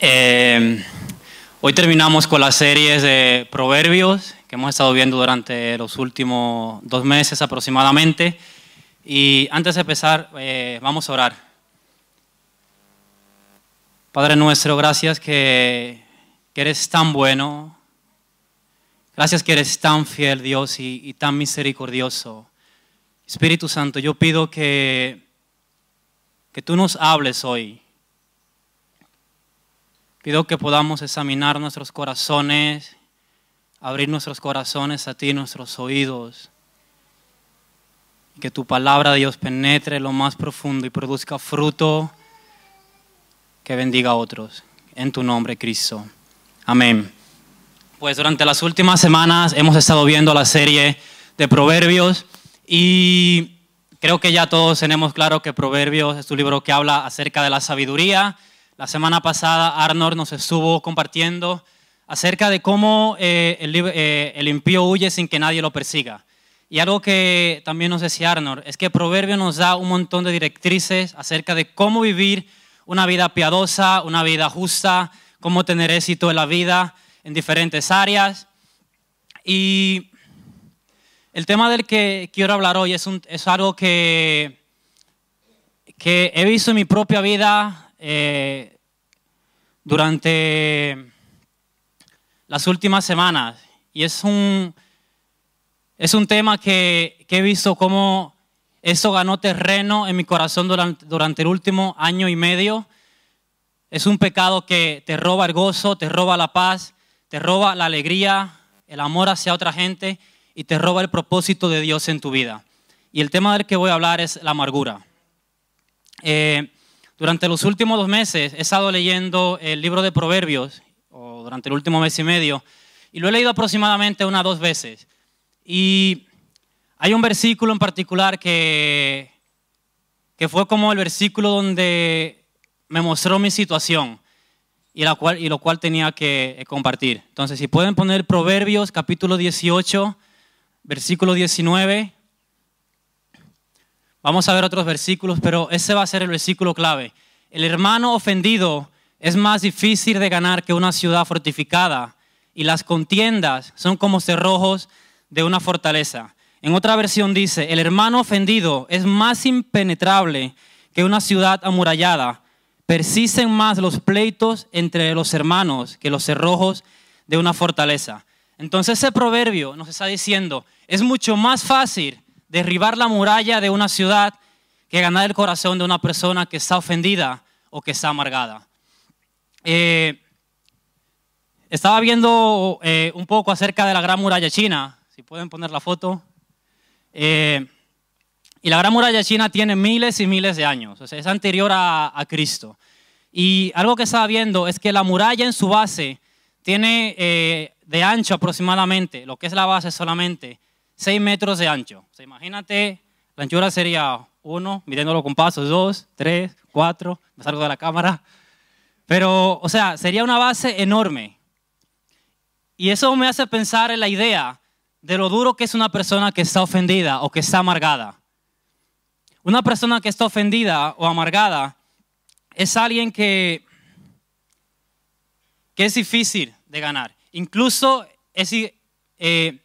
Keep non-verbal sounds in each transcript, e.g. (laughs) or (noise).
Eh, hoy terminamos con las series de proverbios que hemos estado viendo durante los últimos dos meses aproximadamente. Y antes de empezar, eh, vamos a orar. Padre nuestro, gracias que, que, eres tan bueno. Gracias que eres tan fiel, Dios, y, y tan misericordioso. Espíritu Santo, yo pido que, que tú nos hables hoy Pido que podamos examinar nuestros corazones, abrir nuestros corazones a ti, nuestros oídos. Y que tu palabra, Dios, penetre lo más profundo y produzca fruto que bendiga a otros. En tu nombre, Cristo. Amén. Pues durante las últimas semanas hemos estado viendo la serie de Proverbios y creo que ya todos tenemos claro que Proverbios es un libro que habla acerca de la sabiduría la semana pasada Arnold nos estuvo compartiendo acerca de cómo eh, el, eh, impío huye sin que nadie lo persiga. Y algo que también nos decía Arnold es que Proverbio nos da un montón de directrices acerca de cómo vivir una vida piadosa, una vida justa, cómo tener éxito en la vida en diferentes áreas. Y el tema del que quiero hablar hoy es algo que, que he visto en mi propia vida eh, durante las últimas semanas y es un, es un tema que, he visto cómo eso ganó terreno en mi corazón durante, durante el último año y medio. Es un pecado que te roba el gozo, te roba la paz, te roba la alegría, el amor hacia otra gente y te roba el propósito de Dios en tu vida. Y el tema del que voy a hablar es la amargura. Eh, durante los últimos dos meses he estado leyendo el libro de Proverbios, o durante el último mes y medio, y lo he leído aproximadamente una o dos veces. Y hay un versículo en particular que, que fue como el versículo donde me mostró mi situación y, la cual, y lo cual tenía que compartir. Entonces, si pueden poner Proverbios capítulo 18, versículo 19. Vamos a ver otros versículos, pero ese va a ser el versículo clave. El hermano ofendido es más difícil de ganar que una ciudad fortificada y las contiendas son como cerrojos de una fortaleza. En otra versión dice, el hermano ofendido es más impenetrable que una ciudad amurallada. Persisten más los pleitos entre los hermanos que los cerrojos de una fortaleza. Entonces ese proverbio nos está diciendo, es mucho más fácil derribar la muralla de una ciudad que ganar el corazón de una persona que está ofendida o que está amargada. Eh, estaba viendo eh, un poco acerca de la Gran Muralla China, si pueden poner la foto. Eh, y la Gran Muralla China tiene miles y miles de años, o sea, es anterior a, a, Cristo. Y algo que estaba viendo es que la muralla en su base tiene de ancho aproximadamente, lo que es la base solamente, 6 metros de ancho. O sea, imagínate, la anchura sería 1, midiéndolo con pasos, 2, 3, 4, me salgo de la cámara. Pero, o sea, sería una base enorme. Y eso me hace pensar en la idea de lo duro que es una persona que está ofendida o que está amargada. Una persona que está ofendida o amargada es alguien que, que es difícil de ganar. Incluso es, eh,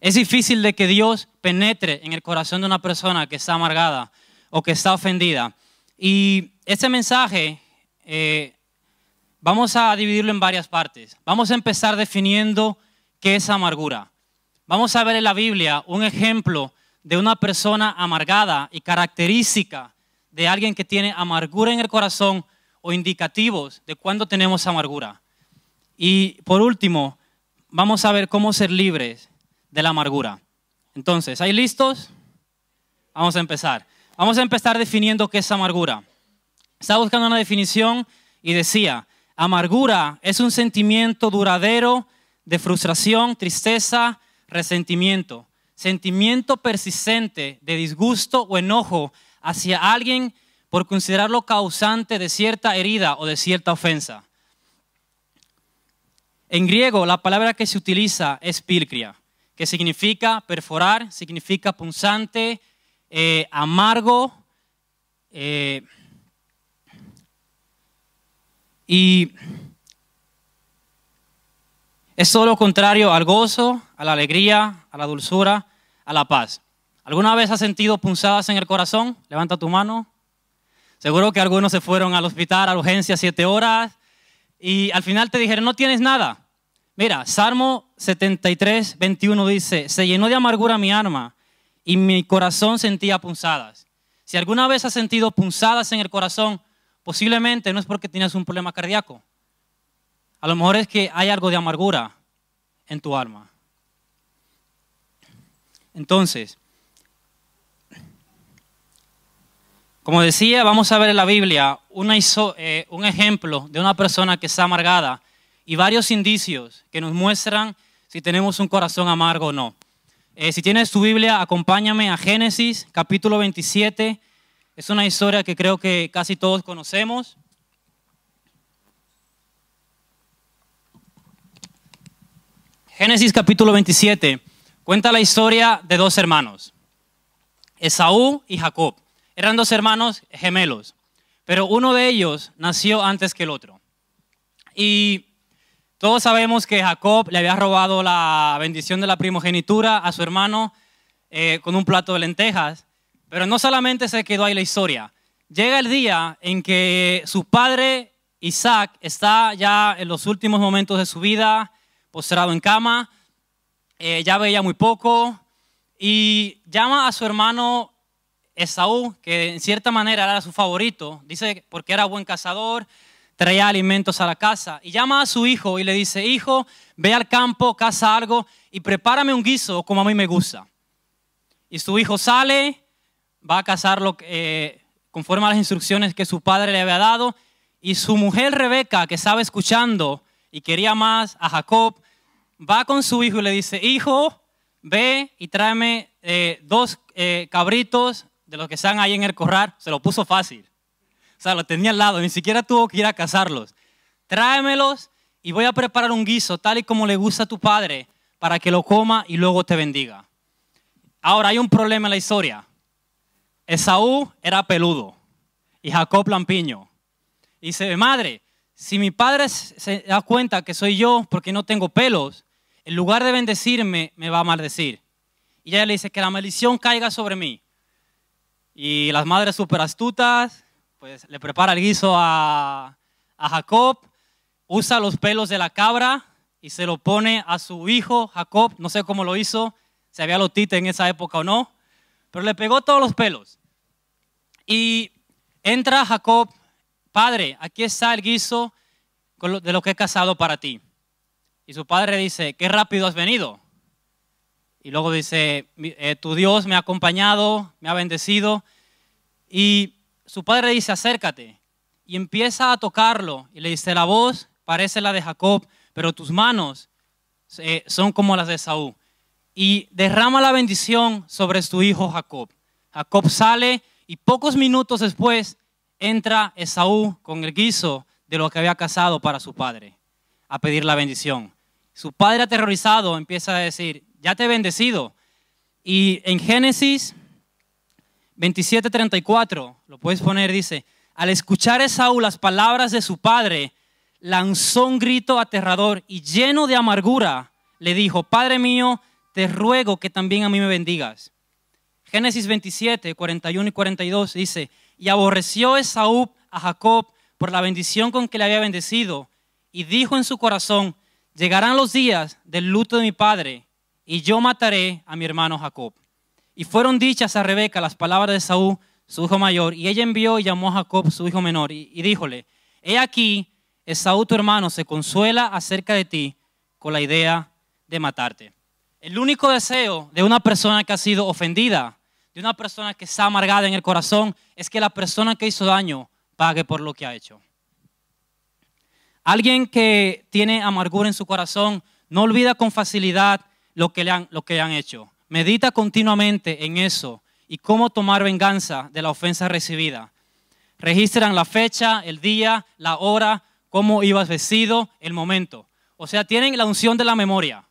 es difícil de que Dios penetre en el corazón de una persona que está amargada o que está ofendida. Y este mensaje eh, vamos a dividirlo en varias partes. Vamos a empezar definiendo qué es amargura. Vamos a ver en la Biblia un ejemplo de una persona amargada y característica de alguien que tiene amargura en el corazón o indicativos de cuándo tenemos amargura. Y por último, vamos a ver cómo ser libres de la amargura. Entonces, ¿hay listos? Vamos a empezar. Vamos a empezar definiendo qué es amargura. Estaba buscando una definición y decía, amargura es un sentimiento duradero de frustración, tristeza, resentimiento, sentimiento persistente de disgusto o enojo hacia alguien por considerarlo causante de cierta herida o de cierta ofensa. En griego, la palabra que se utiliza es pilcria que significa perforar, significa punzante, eh, amargo. Eh, Y es todo lo contrario al gozo, a la alegría, a la dulzura, a la paz. ¿Alguna vez has sentido punzadas en el corazón? Levanta tu mano. Seguro que algunos se fueron al hospital, a la urgencia, siete horas, y al final te dijeron, no tienes nada. Mira, Salmo 73, 21 dice, se llenó de amargura mi alma y mi corazón sentía punzadas. Si alguna vez has sentido punzadas en el corazón, posiblemente no es porque tienes un problema cardíaco. A lo mejor es que hay algo de amargura en tu alma. Entonces, como decía, vamos a ver en la Biblia eh, un ejemplo de una persona que está amargada y varios indicios que nos muestran si tenemos un corazón amargo o no. Eh, si tienes tu Biblia, acompáñame a Génesis capítulo 27. Es una historia que creo que casi todos conocemos. Génesis capítulo 27 cuenta la historia de dos hermanos, Esaú y Jacob. Eran dos hermanos gemelos, pero uno de ellos nació antes que el otro. Y todos sabemos que Jacob le había robado la bendición de la primogenitura a su hermano eh, con un plato de lentejas, pero no solamente se quedó ahí la historia. Llega el día en que su padre Isaac está ya en los últimos momentos de su vida, postrado en cama, eh, ya veía muy poco y llama a su hermano Esaú, que en cierta manera era su favorito, dice porque era buen cazador, traía alimentos a la casa, y llama a su hijo y le dice, hijo, ve al campo, caza algo y prepárame un guiso como a mí me gusta. Y su hijo sale, va a cazarlo eh, conforme a las instrucciones que su padre le había dado, y su mujer Rebeca, que estaba escuchando y quería más a Jacob, va con su hijo y le dice, hijo, ve y tráeme eh, dos eh, cabritos de los que están ahí en el corral, se lo puso fácil. Sea, lo tenía al lado, ni siquiera tuvo que ir a cazarlos. Tráemelos y voy a preparar un guiso tal y como le gusta a tu padre para que lo coma y luego te bendiga. Ahora hay un problema en la historia. Esaú era peludo y Jacob lampiño. Y dice, madre, si mi padre se da cuenta que soy yo porque no tengo pelos, en lugar de bendecirme, me va a maldecir. Y ella le dice que la maldición caiga sobre mí. Y las madres súper astutas, pues le prepara el guiso a, Jacob, usa los pelos de la cabra y se lo pone a su hijo Jacob, no sé cómo lo hizo, si había lotite en esa época o no, pero le pegó todos los pelos. Y entra Jacob, padre, aquí está el guiso de lo que he casado para ti. Y su padre dice, qué rápido has venido. Y luego dice, eh, tu Dios me ha acompañado, me ha bendecido. Y su padre dice, acércate. Y empieza a tocarlo. Y le dice, la voz parece la de Jacob, pero tus manos eh, son como las de Saúl. Y derrama la bendición sobre su hijo Jacob. Jacob sale y pocos minutos después entra Esaú con el guiso de lo que había casado para su padre a pedir la bendición. Su padre aterrorizado empieza a decir, ya te he bendecido. Y en Génesis 27:34, lo puedes poner, dice, al escuchar Esaú las palabras de su padre, lanzó un grito aterrador y lleno de amargura, le dijo, Padre mío, te ruego que también a mí me bendigas. Génesis 27, 41 y 42 dice, y aborreció Esaú a Jacob por la bendición con que le había bendecido, y dijo en su corazón, llegarán los días del luto de mi padre, y yo mataré a mi hermano Jacob. Y fueron dichas a Rebeca las palabras de Saúl, su hijo mayor, y ella envió y llamó a Jacob, su hijo menor, y, díjole, he aquí, Esaú tu hermano se consuela acerca de ti con la idea de matarte. El único deseo de una persona que ha sido ofendida, de una persona que está amargada en el corazón, es que la persona que hizo daño pague por lo que ha hecho. Alguien que tiene amargura en su corazón no olvida con facilidad lo que le lo que han hecho. Medita continuamente en eso y cómo tomar venganza de la ofensa recibida. Registran la fecha, el día, la hora, cómo ibas vestido, el momento. O sea, tienen la unción de la memoria.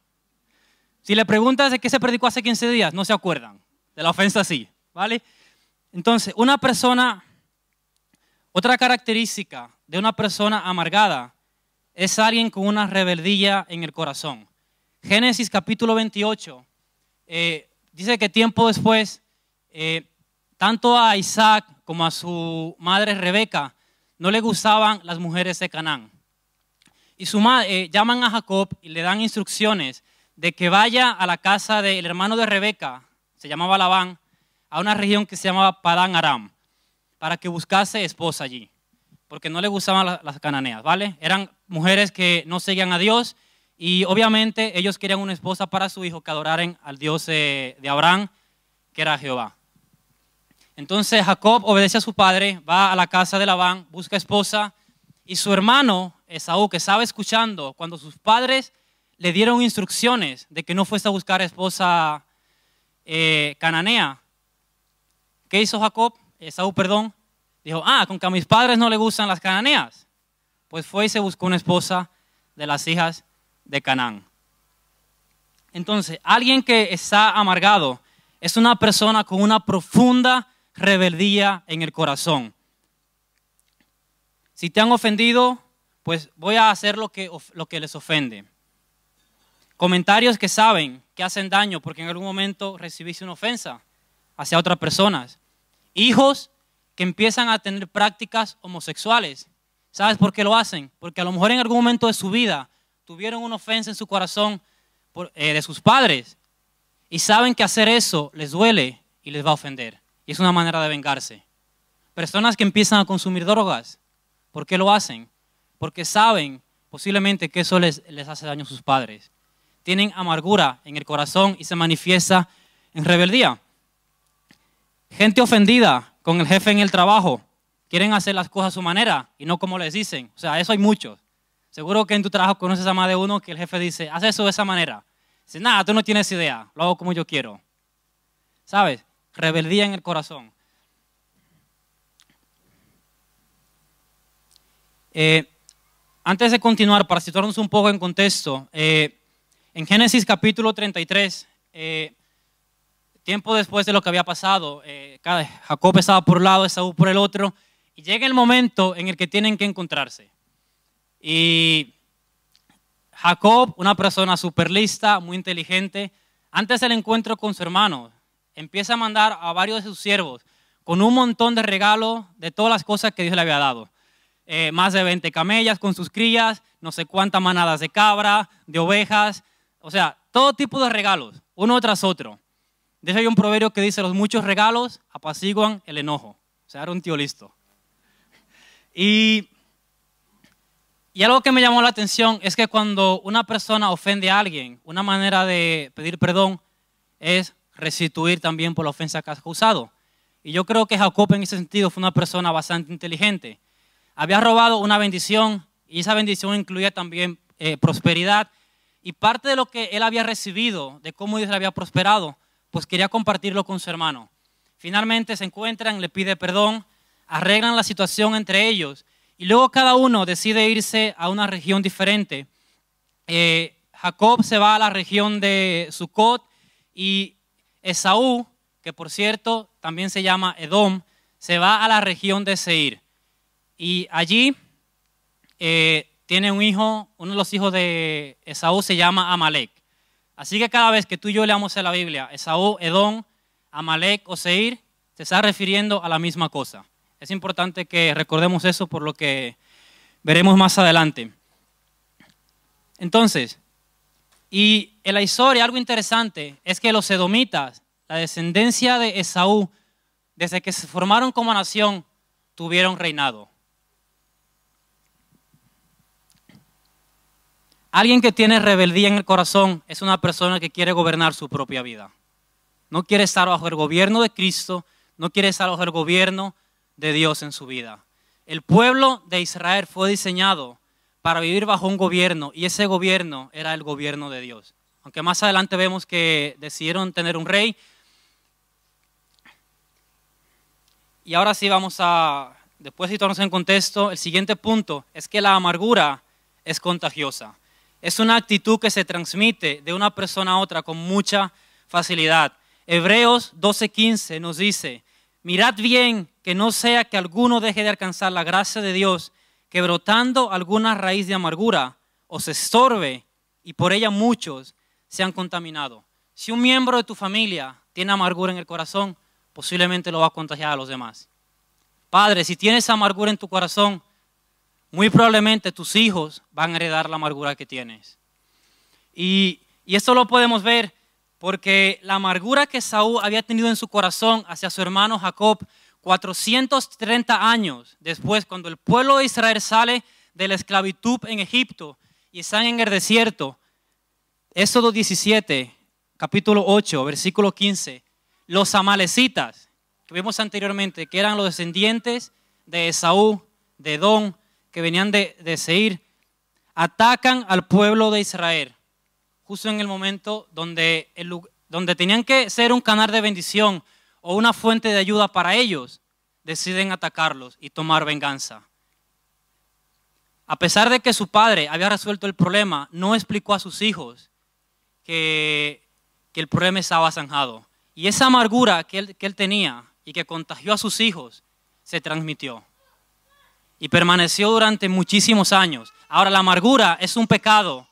Si le preguntas de qué se predicó hace 15 días, no se acuerdan. De la ofensa sí, ¿vale? Entonces, una persona, otra característica de una persona amargada es alguien con una rebeldía en el corazón. Génesis capítulo 28 eh, dice que tiempo después, eh, tanto a Isaac como a su madre Rebeca no le gustaban las mujeres de Canaán. Y su madre, eh, llaman a Jacob y le dan instrucciones de que vaya a la casa del hermano de Rebeca, se llamaba Labán, a una región que se llamaba Padán Aram, para que buscase esposa allí, porque no le gustaban las cananeas, ¿vale? Eran mujeres que no seguían a Dios y obviamente ellos querían una esposa para su hijo que adoraran al Dios de, Abraham, que era Jehová. Entonces Jacob obedece a su padre, va a la casa de Labán, busca esposa y su hermano Esaú, que estaba escuchando cuando sus padres le dieron instrucciones de que no fuese a buscar esposa eh, cananea. ¿Qué hizo Jacob? Esaú, perdón. Dijo, ah, con que a mis padres no le gustan las cananeas. Pues fue y se buscó una esposa de las hijas de Canaán. Entonces, alguien que está amargado es una persona con una profunda rebeldía en el corazón. Si te han ofendido, pues voy a hacer lo que, lo que les ofende. Comentarios que saben que hacen daño porque en algún momento recibiste una ofensa hacia otras personas. Hijos que empiezan a tener prácticas homosexuales. ¿Sabes por qué lo hacen? Porque a lo mejor en algún momento de su vida tuvieron una ofensa en su corazón eh, de sus padres y saben que hacer eso les duele y les va a ofender. Y es una manera de vengarse. Personas que empiezan a consumir drogas, ¿por qué lo hacen? Porque saben posiblemente que eso les, les hace daño a sus padres. Tienen amargura en el corazón y se manifiesta en rebeldía. Gente ofendida con el jefe en el trabajo. Quieren hacer las cosas a su manera y no como les dicen. O sea, eso hay muchos. Seguro que en tu trabajo conoces a más de uno que el jefe dice, haz eso de esa manera. Dice, nada, tú no tienes idea, lo hago como yo quiero. ¿Sabes? rebeldía en el corazón. Eh, antes de continuar, para situarnos un poco en contexto, eh, en Génesis capítulo 33, eh, tiempo después de lo que había pasado, Jacob estaba por un lado, Esaú por el otro, y llega el momento en el que tienen que encontrarse. Y Jacob, una persona súper lista, muy inteligente, antes del encuentro con su hermano, empieza a mandar a varios de sus siervos con un montón de regalos de todas las cosas que Dios le había dado. Eh, más de 20 camellas con sus crías, no sé cuántas manadas de cabra, de ovejas, o sea, todo tipo de regalos, uno tras otro. De hecho hay un proverbio que dice, los muchos regalos apaciguan el enojo. O sea, era un tío listo. Y, y algo que me llamó la atención es que cuando una persona ofende a alguien, una manera de pedir perdón es restituir también por la ofensa que has causado. Y yo creo que Jacob en ese sentido fue una persona bastante inteligente. Había robado una bendición y esa bendición incluía también eh, prosperidad. Y parte de lo que él había recibido, de cómo Dios le había prosperado, pues quería compartirlo con su hermano. Finalmente se encuentran, le pide perdón, arreglan la situación entre ellos y luego cada uno decide irse a una región diferente. Eh, Jacob se va a la región de Sucot y Esaú, que por cierto también se llama Edom, se va a la región de Seir. Y allí eh, tiene un hijo, uno de los hijos de Esaú se llama Amalek. Así que cada vez que tú y yo leamos en la Biblia, Esaú, Edom, Amalek o Seir, se está refiriendo a la misma cosa. Es importante que recordemos eso por lo que veremos más adelante. Entonces, y en la historia algo interesante es que los edomitas, la descendencia de Esaú, desde que se formaron como nación, tuvieron reinado. Alguien que tiene rebeldía en el corazón es una persona que quiere gobernar su propia vida. No quiere estar bajo el gobierno de Cristo, no quiere estar bajo el gobierno de Dios en su vida. El pueblo de Israel fue diseñado para vivir bajo un gobierno y ese gobierno era el gobierno de Dios. Aunque más adelante vemos que decidieron tener un rey. Y ahora sí vamos a, después de situarnos en contexto, el siguiente punto es que la amargura es contagiosa. Es una actitud que se transmite de una persona a otra con mucha facilidad. Hebreos 12:15 nos dice, mirad bien que no sea que alguno deje de alcanzar la gracia de Dios que brotando alguna raíz de amargura os estorbe y por ella muchos se han contaminado. Si un miembro de tu familia tiene amargura en el corazón, posiblemente lo va a contagiar a los demás. Padre, si tienes amargura en tu corazón, muy probablemente tus hijos van a heredar la amargura que tienes. Y, y esto lo podemos ver porque la amargura que Saúl había tenido en su corazón hacia su hermano Jacob 430 años después, cuando el pueblo de Israel sale de la esclavitud en Egipto y están en el desierto, Éxodo 17, capítulo 8, versículo 15, los amalecitas, que vimos anteriormente, que eran los descendientes de Esaú, de Edom, que venían de, de Seir, atacan al pueblo de Israel, justo en el momento donde, donde tenían que ser un canal de bendición o una fuente de ayuda para ellos, deciden atacarlos y tomar venganza. A pesar de que su padre había resuelto el problema, no explicó a sus hijos que que el problema estaba zanjado. Y esa amargura que él, que él tenía y que contagió a sus hijos se transmitió. Y permaneció durante muchísimos años. Ahora, la amargura es un pecado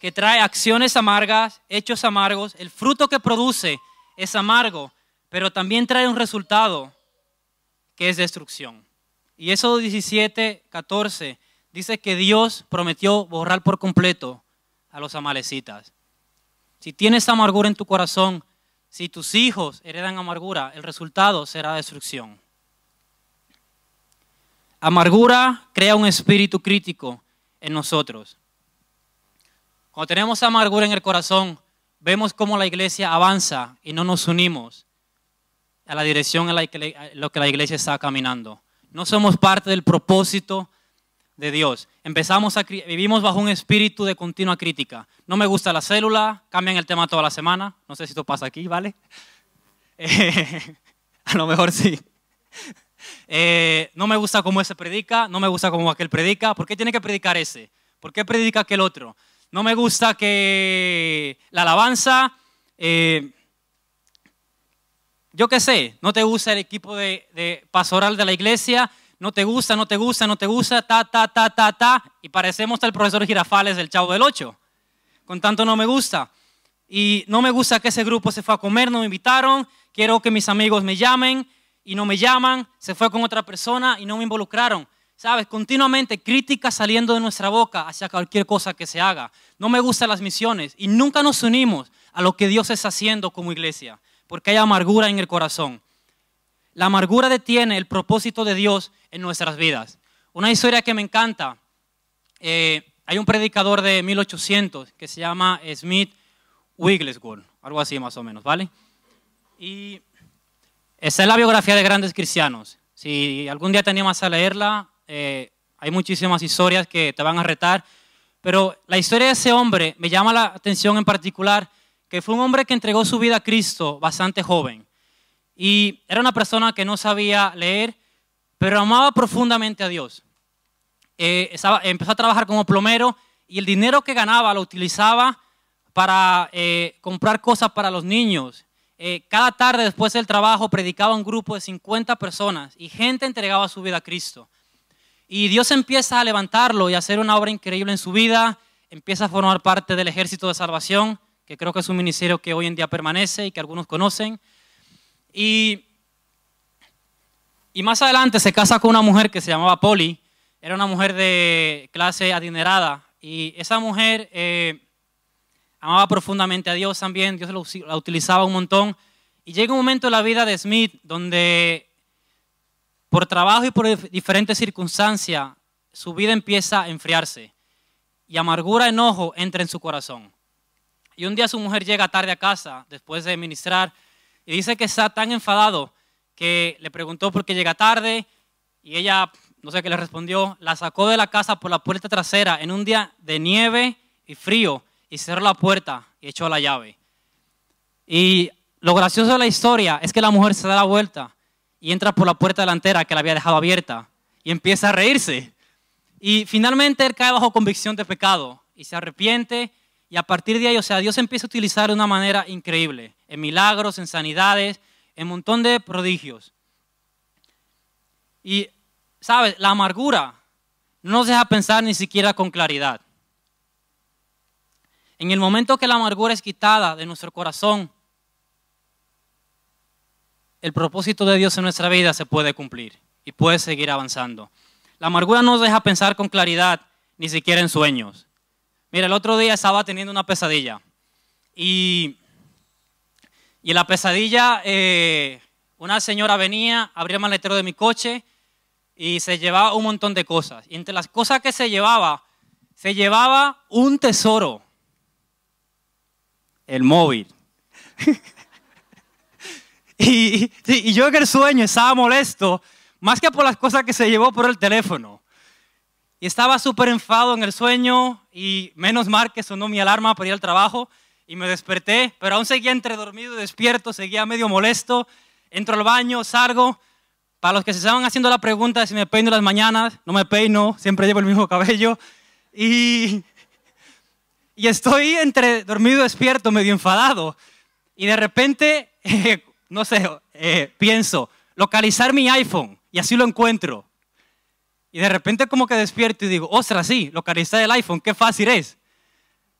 que, trae acciones amargas, hechos amargos. El fruto que produce es amargo, pero también trae un resultado que es destrucción. Y eso 17, 14 dice que Dios prometió borrar por completo a los amalecitas. Si tienes amargura en tu corazón, si tus hijos heredan amargura, el resultado será destrucción. Amargura crea un espíritu crítico en nosotros. Cuando tenemos amargura en el corazón, vemos cómo la iglesia avanza y no nos unimos a la dirección en la que, lo que la iglesia está caminando. No somos parte del propósito de Dios. Empezamos a vivimos bajo un espíritu de continua crítica. No me gusta la célula, cambian el tema toda la semana. No sé si esto pasa aquí, ¿vale? (laughs) (laughs) a lo mejor sí. Eh, no me gusta cómo ese predica, no me gusta cómo aquel predica. ¿Por qué tiene que predicar ese? ¿Por qué predica aquel otro? No me gusta que la alabanza, eh, yo qué sé, no te gusta el equipo de, de pastoral de la iglesia, no te gusta, no te gusta, no te gusta, ta, ta, ta, ta, ta, y parecemos el profesor Girafales del Chavo del Ocho. Con tanto no me gusta. Y no me gusta que ese grupo se fue a comer, no me invitaron, quiero que mis amigos me llamen y no me llaman, se fue con otra persona y no me involucraron. ¿Sabes? Continuamente críticas saliendo de nuestra boca hacia cualquier cosa que se haga. No me gustan las misiones y nunca nos unimos a lo que Dios está haciendo como iglesia, porque hay amargura en el corazón. La amargura detiene el propósito de Dios en nuestras vidas. Una historia que me encanta. Eh, hay un predicador de 1800 que se llama Smith Wigglesworth, algo así más o menos, ¿vale? Y esa es la biografía de grandes cristianos. Si algún día te animas a leerla, eh, hay muchísimas historias que te van a retar, pero la historia de ese hombre me llama la atención en particular, que fue un hombre que entregó su vida a Cristo bastante joven. Y era una persona que no sabía leer, pero amaba profundamente a Dios. Eh, empezó a trabajar como plomero y el dinero que ganaba lo utilizaba para eh, comprar cosas para los niños. Eh, cada tarde después del trabajo predicaba un grupo de 50 personas y gente entregaba su vida a Cristo. Y Dios empieza a levantarlo y a hacer una obra increíble en su vida, empieza a formar parte del ejército de salvación, que creo que es un ministerio que hoy en día permanece y que algunos conocen. Y, más adelante se casa con una mujer que se llamaba Polly, era una mujer de clase adinerada, y esa mujer eh, amaba profundamente a Dios también, Dios la utilizaba un montón. Y llega un momento en la vida de Smith donde por trabajo y por diferentes circunstancias su vida empieza a enfriarse y amargura, enojo entra en su corazón. Y un día su mujer llega tarde a casa después de ministrar y dice que está tan enfadado que le preguntó por qué llega tarde y ella, no sé qué le respondió, la sacó de la casa por la puerta trasera en un día de nieve y frío y cerró la puerta y echó la llave. Y lo gracioso de la historia es que la mujer se da la vuelta y entra por la puerta delantera que la había dejado abierta y empieza a reírse. Y finalmente él cae bajo convicción de pecado y se arrepiente y a partir de ahí, o sea, Dios empieza a utilizar de una manera increíble, en milagros, en sanidades, en un montón de prodigios. Y ¿sabes? La amargura no nos deja pensar ni siquiera con claridad. En el momento que la amargura es quitada de nuestro corazón, el propósito de Dios en nuestra vida se puede cumplir y puede seguir avanzando. La amargura no nos deja pensar con claridad, ni siquiera en sueños. Mira, el otro día estaba teniendo una pesadilla y, y en la pesadilla eh, una señora venía, abría el maletero de mi coche y se llevaba un montón de cosas. Y entre las cosas que se llevaba, se llevaba un tesoro, el móvil. (laughs) (laughs) y, y, yo en el sueño estaba molesto, más que por las cosas que se llevó por el teléfono. Y estaba súper enfado en el sueño y menos mal que sonó mi alarma para ir al trabajo y me desperté, pero aún seguía entre dormido y despierto, seguía medio molesto. Entro al baño, salgo, para los que se estaban haciendo la pregunta de si me peino las mañanas, no me peino, siempre llevo el mismo cabello. Y, y estoy entre dormido y despierto, medio enfadado. Y de repente, (laughs) no sé, eh, pienso, localizar mi iPhone. Y así lo encuentro. Y de repente como que despierto y digo, ostras, sí, localizar el iPhone, qué fácil es.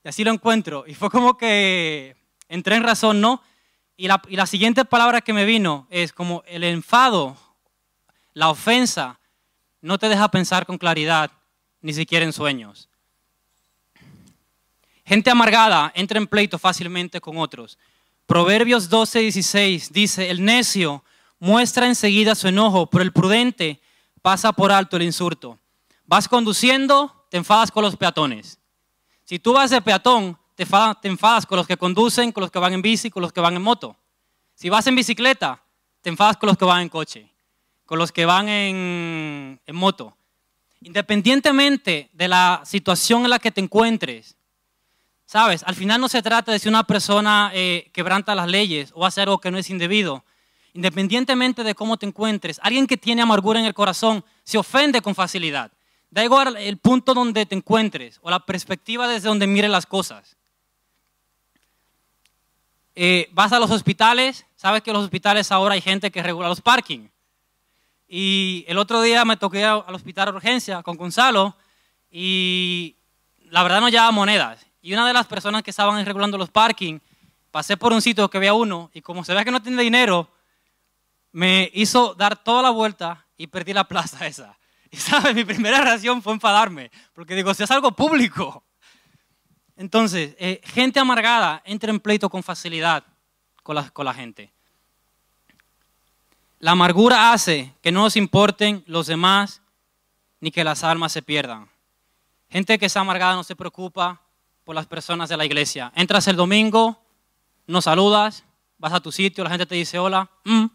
Y así lo encuentro. Y fue como que entré en razón, ¿no? Y la, y la siguiente palabra que me vino es como el enfado la ofensa no te deja pensar con claridad, ni siquiera en sueños. Gente amargada entra en pleito fácilmente con otros. Proverbios 12, 16 dice, el necio muestra enseguida su enojo, pero el prudente pasa por alto el insulto. Vas conduciendo, te enfadas con los peatones. Si tú vas de peatón, te enfadas con los que conducen, con los que van en bici, con los que van en moto. Si vas en bicicleta, te enfadas con los que van en coche con los que van en, moto. Independientemente de la situación en la que te encuentres, sabes, al final no se trata de si una persona eh, quebranta las leyes o hace algo que no es indebido. Independientemente de cómo te encuentres, alguien que tiene amargura en el corazón se ofende con facilidad. Da igual el punto donde te encuentres o la perspectiva desde donde mire las cosas. Eh, vas a los hospitales, sabes que en los hospitales ahora hay gente que regula los parking. Y el otro día me toqué al hospital de urgencia con Gonzalo y la verdad no llevaba monedas. Y una de las personas que estaban regulando los parking, pasé por un sitio que había uno y como se ve que no tiene dinero, me hizo dar toda la vuelta y perdí la plaza (laughs) esa. Y sabes, mi primera reacción fue enfadarme, porque digo, si es algo público. Entonces, eh, gente amargada entra en pleito con facilidad con la, con la gente. La amargura hace que no nos importen los demás ni que las almas se pierdan. Gente que está amargada no se preocupa por las personas de la iglesia. Entras el domingo, no saludas, vas a tu sitio, la gente te dice hola. Mm.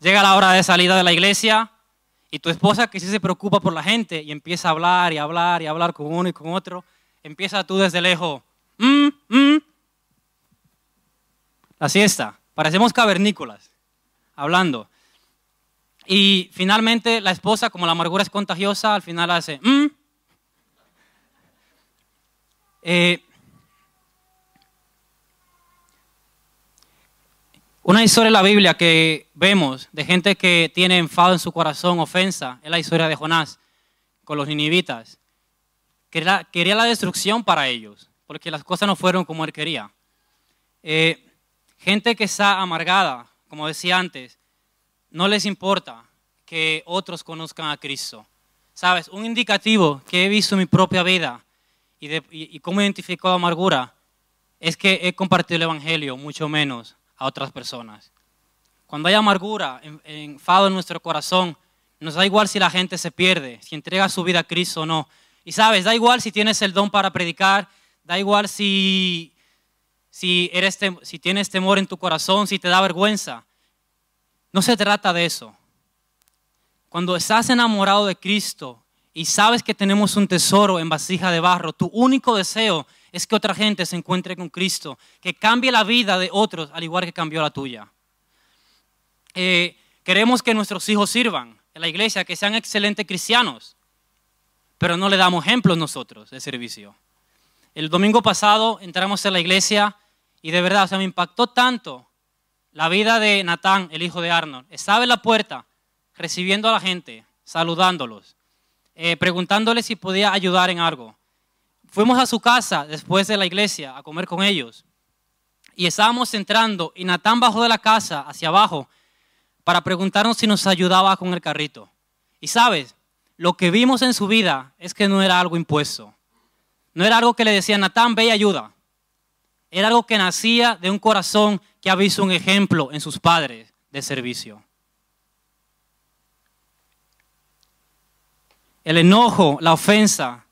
Llega la hora de salida de la iglesia y tu esposa que sí se preocupa por la gente y empieza a hablar y hablar y hablar con uno y con otro, empieza tú desde lejos. Mm, mm. La siesta. Parecemos cavernícolas hablando. Y finalmente la esposa, como la amargura es contagiosa, al final hace, mm". Eh, una historia en la Biblia que vemos de gente que tiene enfado en su corazón, ofensa, es la historia de Jonás con los ninivitas. Quería, quería la destrucción para ellos, porque las cosas no fueron como él quería. Eh, gente que está amargada, como decía antes, no les importa que otros conozcan a Cristo. Sabes, un indicativo que he visto en mi propia vida y, de, cómo identifico la amargura es que he compartido el Evangelio mucho menos a otras personas. Cuando hay amargura, enfado en nuestro corazón, nos da igual si la gente se pierde, si entrega su vida a Cristo o no. Y sabes, da igual si tienes el don para predicar, da igual si si, eres, si tienes temor en tu corazón, si te da vergüenza. No se trata de eso. Cuando estás enamorado de Cristo y sabes que tenemos un tesoro en vasija de barro, tu único deseo es que otra gente se encuentre con Cristo, que cambie la vida de otros al igual que cambió la tuya. Eh, queremos que nuestros hijos sirvan en la iglesia, que sean excelentes cristianos, pero no le damos ejemplos nosotros de servicio. El domingo pasado entramos en la iglesia y de verdad, o sea, me impactó tanto la vida de Natán, el hijo de Arnold. Estaba en la puerta recibiendo a la gente, saludándolos, eh, preguntándoles si podía ayudar en algo. Fuimos a su casa después de la iglesia a comer con ellos y estábamos entrando y Natán bajó de la casa hacia abajo para preguntarnos si nos ayudaba con el carrito. Y sabes, lo que vimos en su vida es que no era algo impuesto. No era algo que le decía, Natán, ve y ayuda. Era algo que nacía de un corazón que ha visto un ejemplo en sus padres de servicio. El enojo, la ofensa,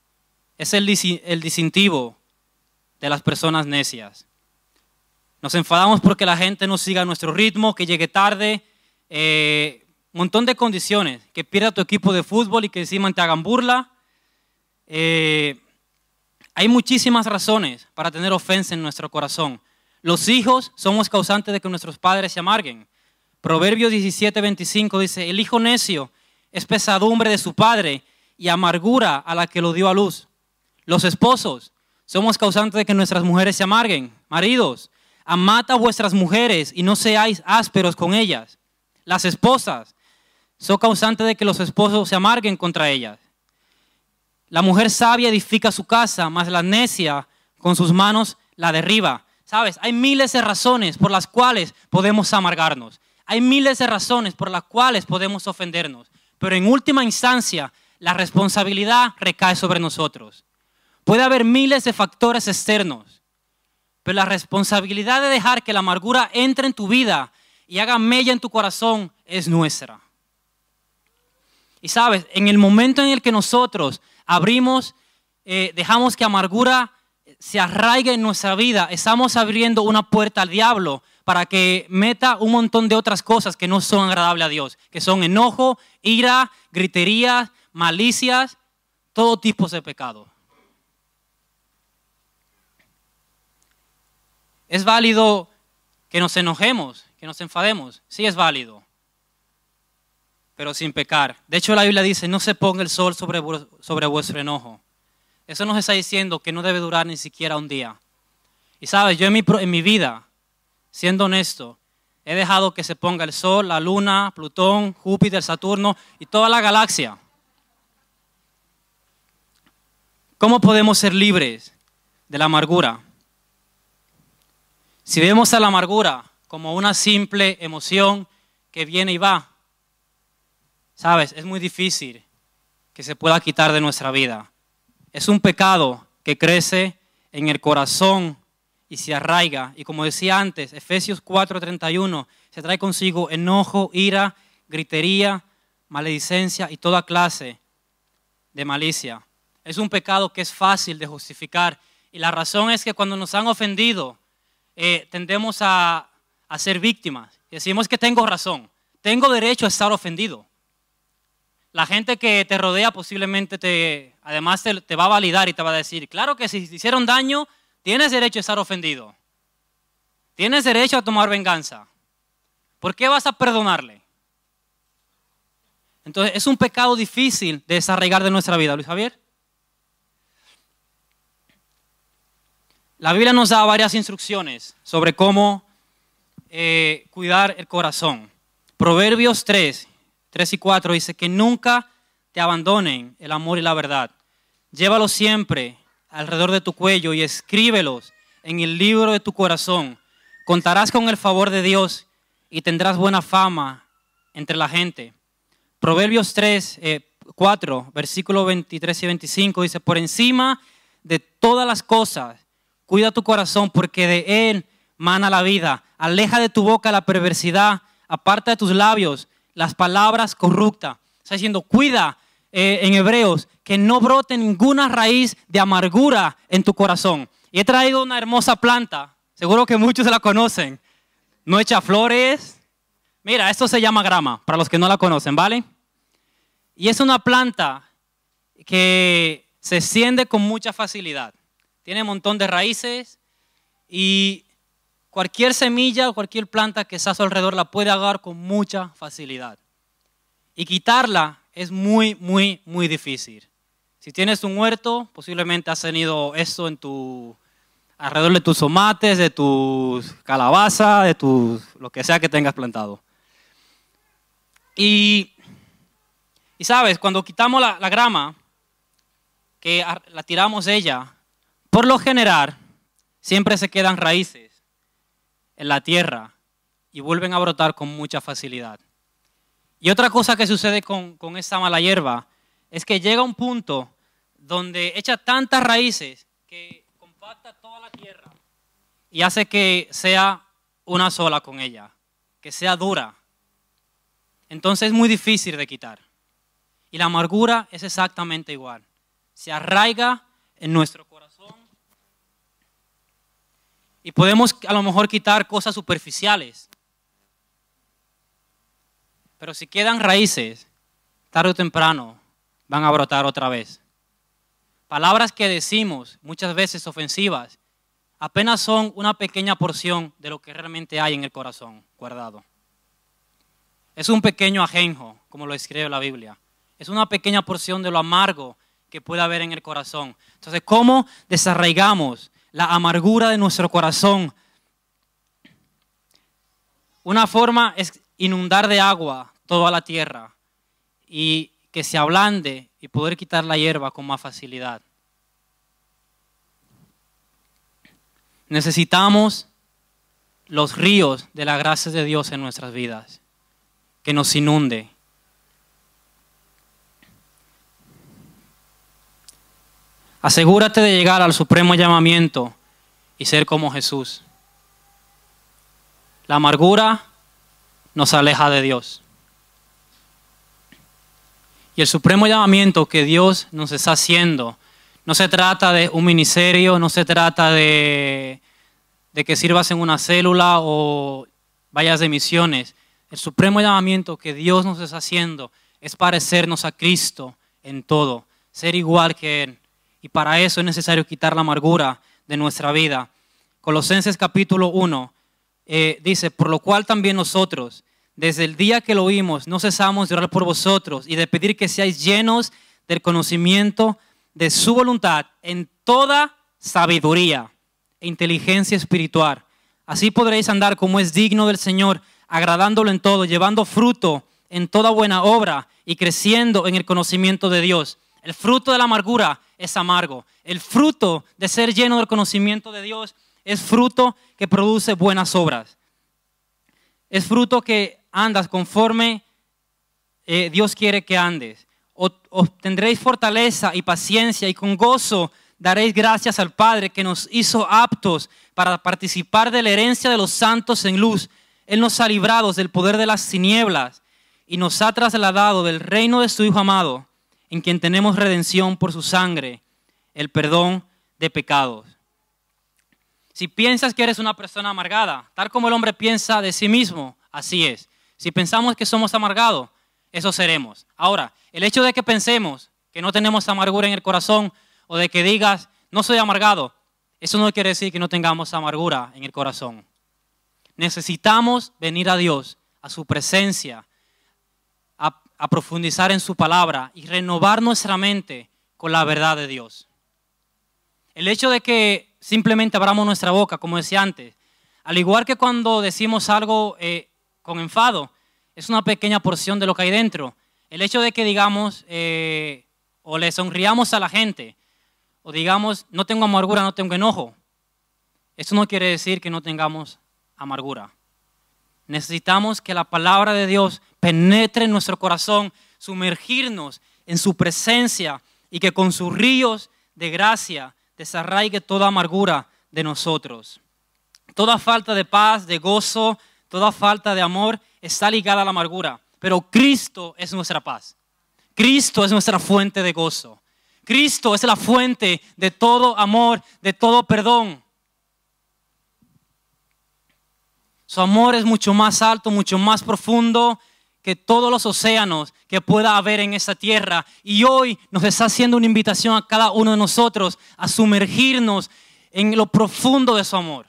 es el, distintivo de las personas necias. Nos enfadamos porque la gente no siga nuestro ritmo, que llegue tarde, eh, un montón de condiciones, que pierda tu equipo de fútbol y que encima te hagan burla. Eh, hay muchísimas razones para tener ofensa en nuestro corazón. Los hijos somos causantes de que nuestros padres se amarguen. Proverbios 17, 25 dice, el hijo necio es pesadumbre de su padre y amargura a la que lo dio a luz. Los esposos somos causantes de que nuestras mujeres se amarguen. Maridos, amad a vuestras mujeres y no seáis ásperos con ellas. Las esposas son causantes de que los esposos se amarguen contra ellas. La mujer sabia edifica su casa, mas la necia con sus manos la derriba. Sabes, hay miles de razones por las cuales podemos amargarnos. Hay miles de razones por las cuales podemos ofendernos. Pero en última instancia, la responsabilidad recae sobre nosotros. Puede haber miles de factores externos, pero la responsabilidad de dejar que la amargura entre en tu vida y haga mella en tu corazón es nuestra. Y sabes, en el momento en el que nosotros abrimos, eh, dejamos que amargura se arraigue en nuestra vida, estamos abriendo una puerta al diablo para que meta un montón de otras cosas que no son agradables a Dios, que son enojo, ira, gritería, malicias, todo tipo de pecado. ¿Es válido que nos enojemos, que nos enfademos? Sí es válido pero sin pecar. De hecho, la Biblia dice, no se ponga el sol sobre, vuestro enojo. Eso nos está diciendo que no debe durar ni siquiera un día. Y sabes, yo en mi, en mi vida, siendo honesto, he dejado que se ponga el sol, la luna, Plutón, Júpiter, Saturno y toda la galaxia. ¿Cómo podemos ser libres de la amargura? Si vemos a la amargura como una simple emoción que viene y va, Sabes, es muy difícil que se pueda quitar de nuestra vida. Es un pecado que crece en el corazón y se arraiga. Y como decía antes, Efesios 4:31 se trae consigo enojo, ira, gritería, maledicencia y toda clase de malicia. Es un pecado que es fácil de justificar. Y la razón es que cuando nos han ofendido, eh, tendemos a, a ser víctimas. Decimos que tengo razón, tengo derecho a estar ofendido la gente que te rodea posiblemente te, además te, va a validar y te va a decir, claro que si te hicieron daño, tienes derecho a estar ofendido. Tienes derecho a tomar venganza. ¿Por qué vas a perdonarle? Entonces es un pecado difícil de desarraigar de nuestra vida, Luis Javier. La Biblia nos da varias instrucciones sobre cómo eh, cuidar el corazón. Proverbios 3, 3 y 4 dice que nunca te abandonen el amor y la verdad. Llévalos siempre alrededor de tu cuello y escríbelos en el libro de tu corazón. Contarás con el favor de Dios y tendrás buena fama entre la gente. Proverbios 3, 4, versículos 23 y 25 dice, por encima de todas las cosas, cuida tu corazón porque de él mana la vida. Aleja de tu boca la perversidad, aparta de tus labios las palabras corruptas. Está diciendo, cuida eh, en Hebreos que no brote ninguna raíz de amargura en tu corazón. Y he traído una hermosa planta, seguro que muchos la conocen. No echa flores. Mira, esto se llama grama, para los que no la conocen, ¿vale? Y es una planta que se extiende con mucha facilidad. Tiene un montón de raíces y cualquier semilla o cualquier planta que está a su alrededor la puede agarrar con mucha facilidad. Y quitarla es muy, muy, muy difícil. Si tienes un huerto, posiblemente has tenido esto en tu, alrededor de tus tomates, de tus calabazas, de tus, lo que sea que tengas plantado. Y Y sabes, cuando quitamos la, la grama, que la tiramos ella, por lo general, siempre se quedan raíces en la tierra y vuelven a brotar con mucha facilidad. Y otra cosa que sucede con, esta mala hierba es que llega un punto donde echa tantas raíces que compacta toda la tierra y hace que sea una sola con ella, que sea dura. Entonces es muy difícil de quitar. Y la amargura es exactamente igual. Se arraiga en nuestro corazón y podemos a lo mejor quitar cosas superficiales. Pero si quedan raíces, tarde o temprano van a brotar otra vez. Palabras que decimos, muchas veces ofensivas, apenas son una pequeña porción de lo que realmente hay en el corazón guardado. Es un pequeño ajenjo, como lo escribe la Biblia. Es una pequeña porción de lo amargo que puede haber en el corazón. Entonces, ¿cómo desarraigamos la amargura de nuestro corazón? Una forma es inundar de agua toda la tierra y que se ablande y poder quitar la hierba con más facilidad. Necesitamos los ríos de la gracia de Dios en nuestras vidas, que nos inunde. Asegúrate de llegar al supremo llamamiento y ser como Jesús. La amargura nos aleja de Dios. Y el supremo llamamiento que Dios nos está haciendo no se trata de un ministerio, no se trata de, de que sirvas en una célula o vayas de misiones. El supremo llamamiento que Dios nos está haciendo es parecernos a Cristo en todo, ser igual que Él. Y para eso es necesario quitar la amargura de nuestra vida. Colosenses capítulo 1 eh, dice, por lo cual también nosotros, desde el día que lo oímos, no cesamos de orar por vosotros y de pedir que seáis llenos del conocimiento de su voluntad en toda sabiduría e inteligencia espiritual. Así podréis andar como es digno del Señor, agradándolo en todo, llevando fruto en toda buena obra y creciendo en el conocimiento de Dios. El fruto de la amargura es amargo. El fruto de ser lleno del conocimiento de Dios es fruto que produce buenas obras. Es fruto que andas conforme eh, Dios quiere que andes. Obtendréis fortaleza y paciencia y con gozo daréis gracias al Padre que nos hizo aptos para participar de la herencia de los santos en luz. Él nos ha librado del poder de las tinieblas y nos ha trasladado del reino de su Hijo amado, en quien tenemos redención por su sangre, el perdón de pecados. Si piensas que eres una persona amargada, tal como el hombre piensa de sí mismo, así es. Si pensamos que somos amargados, eso seremos. Ahora, el hecho de que pensemos que no tenemos amargura en el corazón o de que digas, no soy amargado, eso no quiere decir que no tengamos amargura en el corazón. Necesitamos venir a Dios, a su presencia, a, profundizar en su palabra y renovar nuestra mente con la verdad de Dios. El hecho de que simplemente abramos nuestra boca, como decía antes, al igual que cuando decimos algo eh, con enfado, es una pequeña porción de lo que hay dentro. El hecho de que digamos eh, o le sonriamos a la gente o digamos no tengo amargura, no tengo enojo, eso no quiere decir que no tengamos amargura. Necesitamos que la palabra de Dios penetre en nuestro corazón, sumergirnos en su presencia y que con sus ríos de gracia desarraigue toda amargura de nosotros. Toda falta de paz, de gozo, toda falta de amor está ligada a la amargura. Pero Cristo es nuestra paz. Cristo es nuestra fuente de gozo. Cristo es la fuente de todo amor, de todo perdón. Su amor es mucho más alto, mucho más profundo que todos los océanos que pueda haber en esta tierra. Y hoy nos está haciendo una invitación a cada uno de nosotros a sumergirnos en lo profundo de su amor,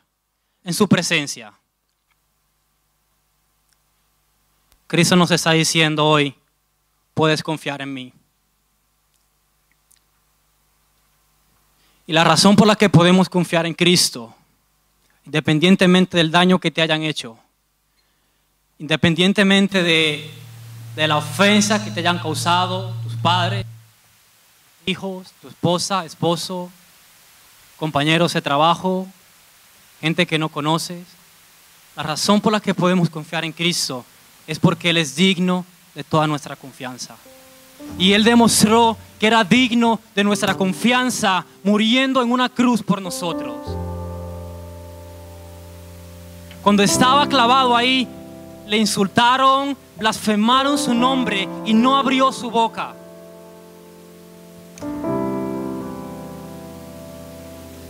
en su presencia. Cristo nos está diciendo hoy, puedes confiar en mí. Y la razón por la que podemos confiar en Cristo, independientemente del daño que te hayan hecho, independientemente de de la ofensa que te hayan causado tus padres, hijos, tu esposa, esposo, compañeros de trabajo, gente que no conoces. La razón por la que podemos confiar en Cristo es porque Él es digno de toda nuestra confianza. Y Él demostró que era digno de nuestra confianza muriendo en una cruz por nosotros. Cuando estaba clavado ahí, le insultaron, blasfemaron su nombre y no abrió su boca.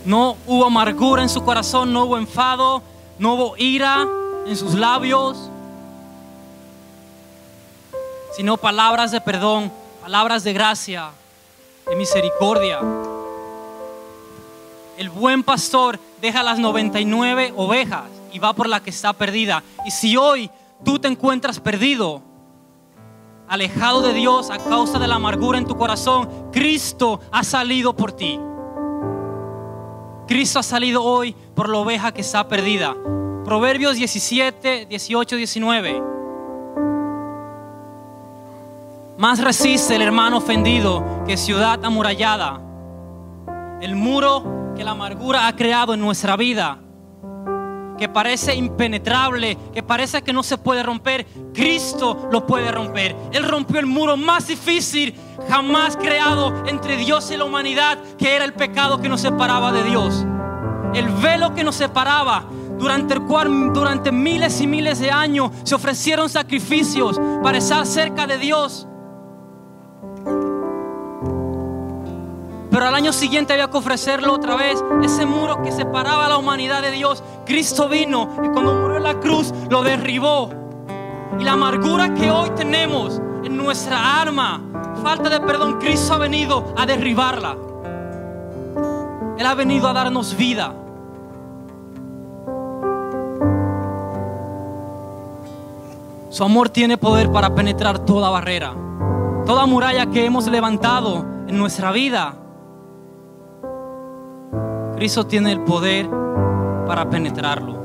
No hubo amargura en su corazón, no hubo enfado, no hubo ira en sus labios, sino palabras de perdón, palabras de gracia, de misericordia. El buen pastor deja las 99 ovejas y va por la que está perdida. Y si hoy tú te encuentras perdido, alejado de Dios a causa de la amargura en tu corazón, Cristo ha salido por ti. Cristo ha salido hoy por la oveja que está perdida. Proverbios 17, 18, 19. Más resiste el hermano ofendido que ciudad amurallada. El muro que la amargura ha creado en nuestra vida, que parece impenetrable, que parece que no se puede romper, Cristo lo puede romper. Él rompió el muro más difícil jamás creado entre Dios y la humanidad, que era el pecado que nos separaba de Dios. El velo que nos separaba, durante el cual durante miles y miles de años se ofrecieron sacrificios para estar cerca de Dios. Pero al año siguiente había que ofrecerlo otra vez. Ese muro que separaba a la humanidad de Dios. Cristo vino y cuando murió en la cruz lo derribó. Y la amargura que hoy tenemos en nuestra arma, falta de perdón, Cristo ha venido a derribarla. Él ha venido a darnos vida. Su amor tiene poder para penetrar toda barrera, toda muralla que hemos levantado en nuestra vida. Cristo tiene el poder para penetrarlo.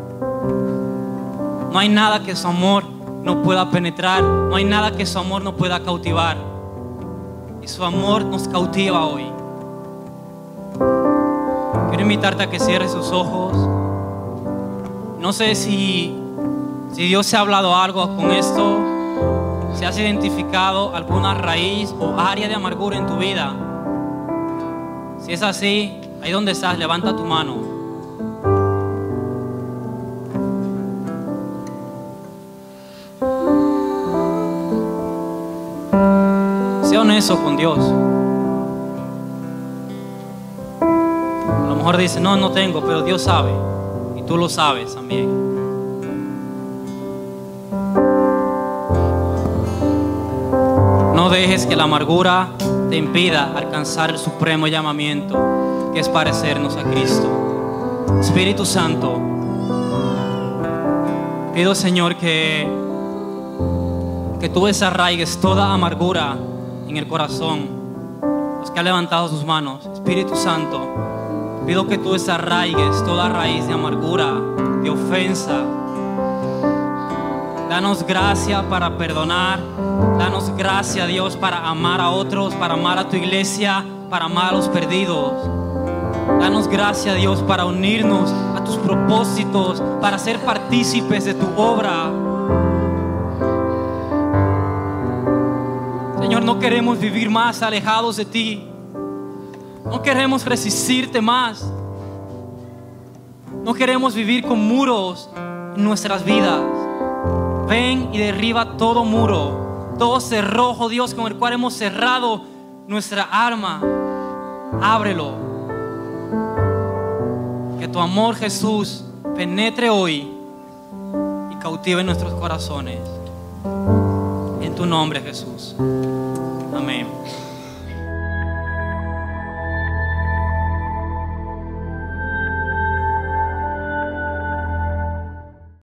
No hay nada que su amor no pueda penetrar, no hay nada que su amor no pueda cautivar. Y su amor nos cautiva hoy. Quiero invitarte a que cierres sus ojos. No sé si si Dios se ha hablado algo con esto, si has identificado alguna raíz o área de amargura en tu vida. Si es así, ahí donde estás, levanta tu mano. Sea honesto con Dios. A lo mejor dice, no, no tengo, pero Dios sabe. Y tú lo sabes también. No dejes que la amargura te impida alcanzar el supremo llamamiento que es parecernos a Cristo. Espíritu Santo, pido Señor que, que tú desarraigues toda amargura en el corazón. Los que han levantado sus manos, Espíritu Santo, pido que tú desarraigues toda raíz de amargura, de ofensa, Danos gracia para perdonar. Danos gracia, Dios, para amar a otros, para amar a tu iglesia, para amar a los perdidos. Danos gracia, Dios, para unirnos a tus propósitos, para ser partícipes de tu obra. Señor, no queremos vivir más alejados de ti. No queremos resistirte más. No queremos vivir con muros en nuestras vidas. Ven y derriba todo muro, todo cerrojo, Dios, con el cual hemos cerrado nuestra arma. Ábrelo. Que tu amor, Jesús, penetre hoy y cautive nuestros corazones. En tu nombre, Jesús. Amén.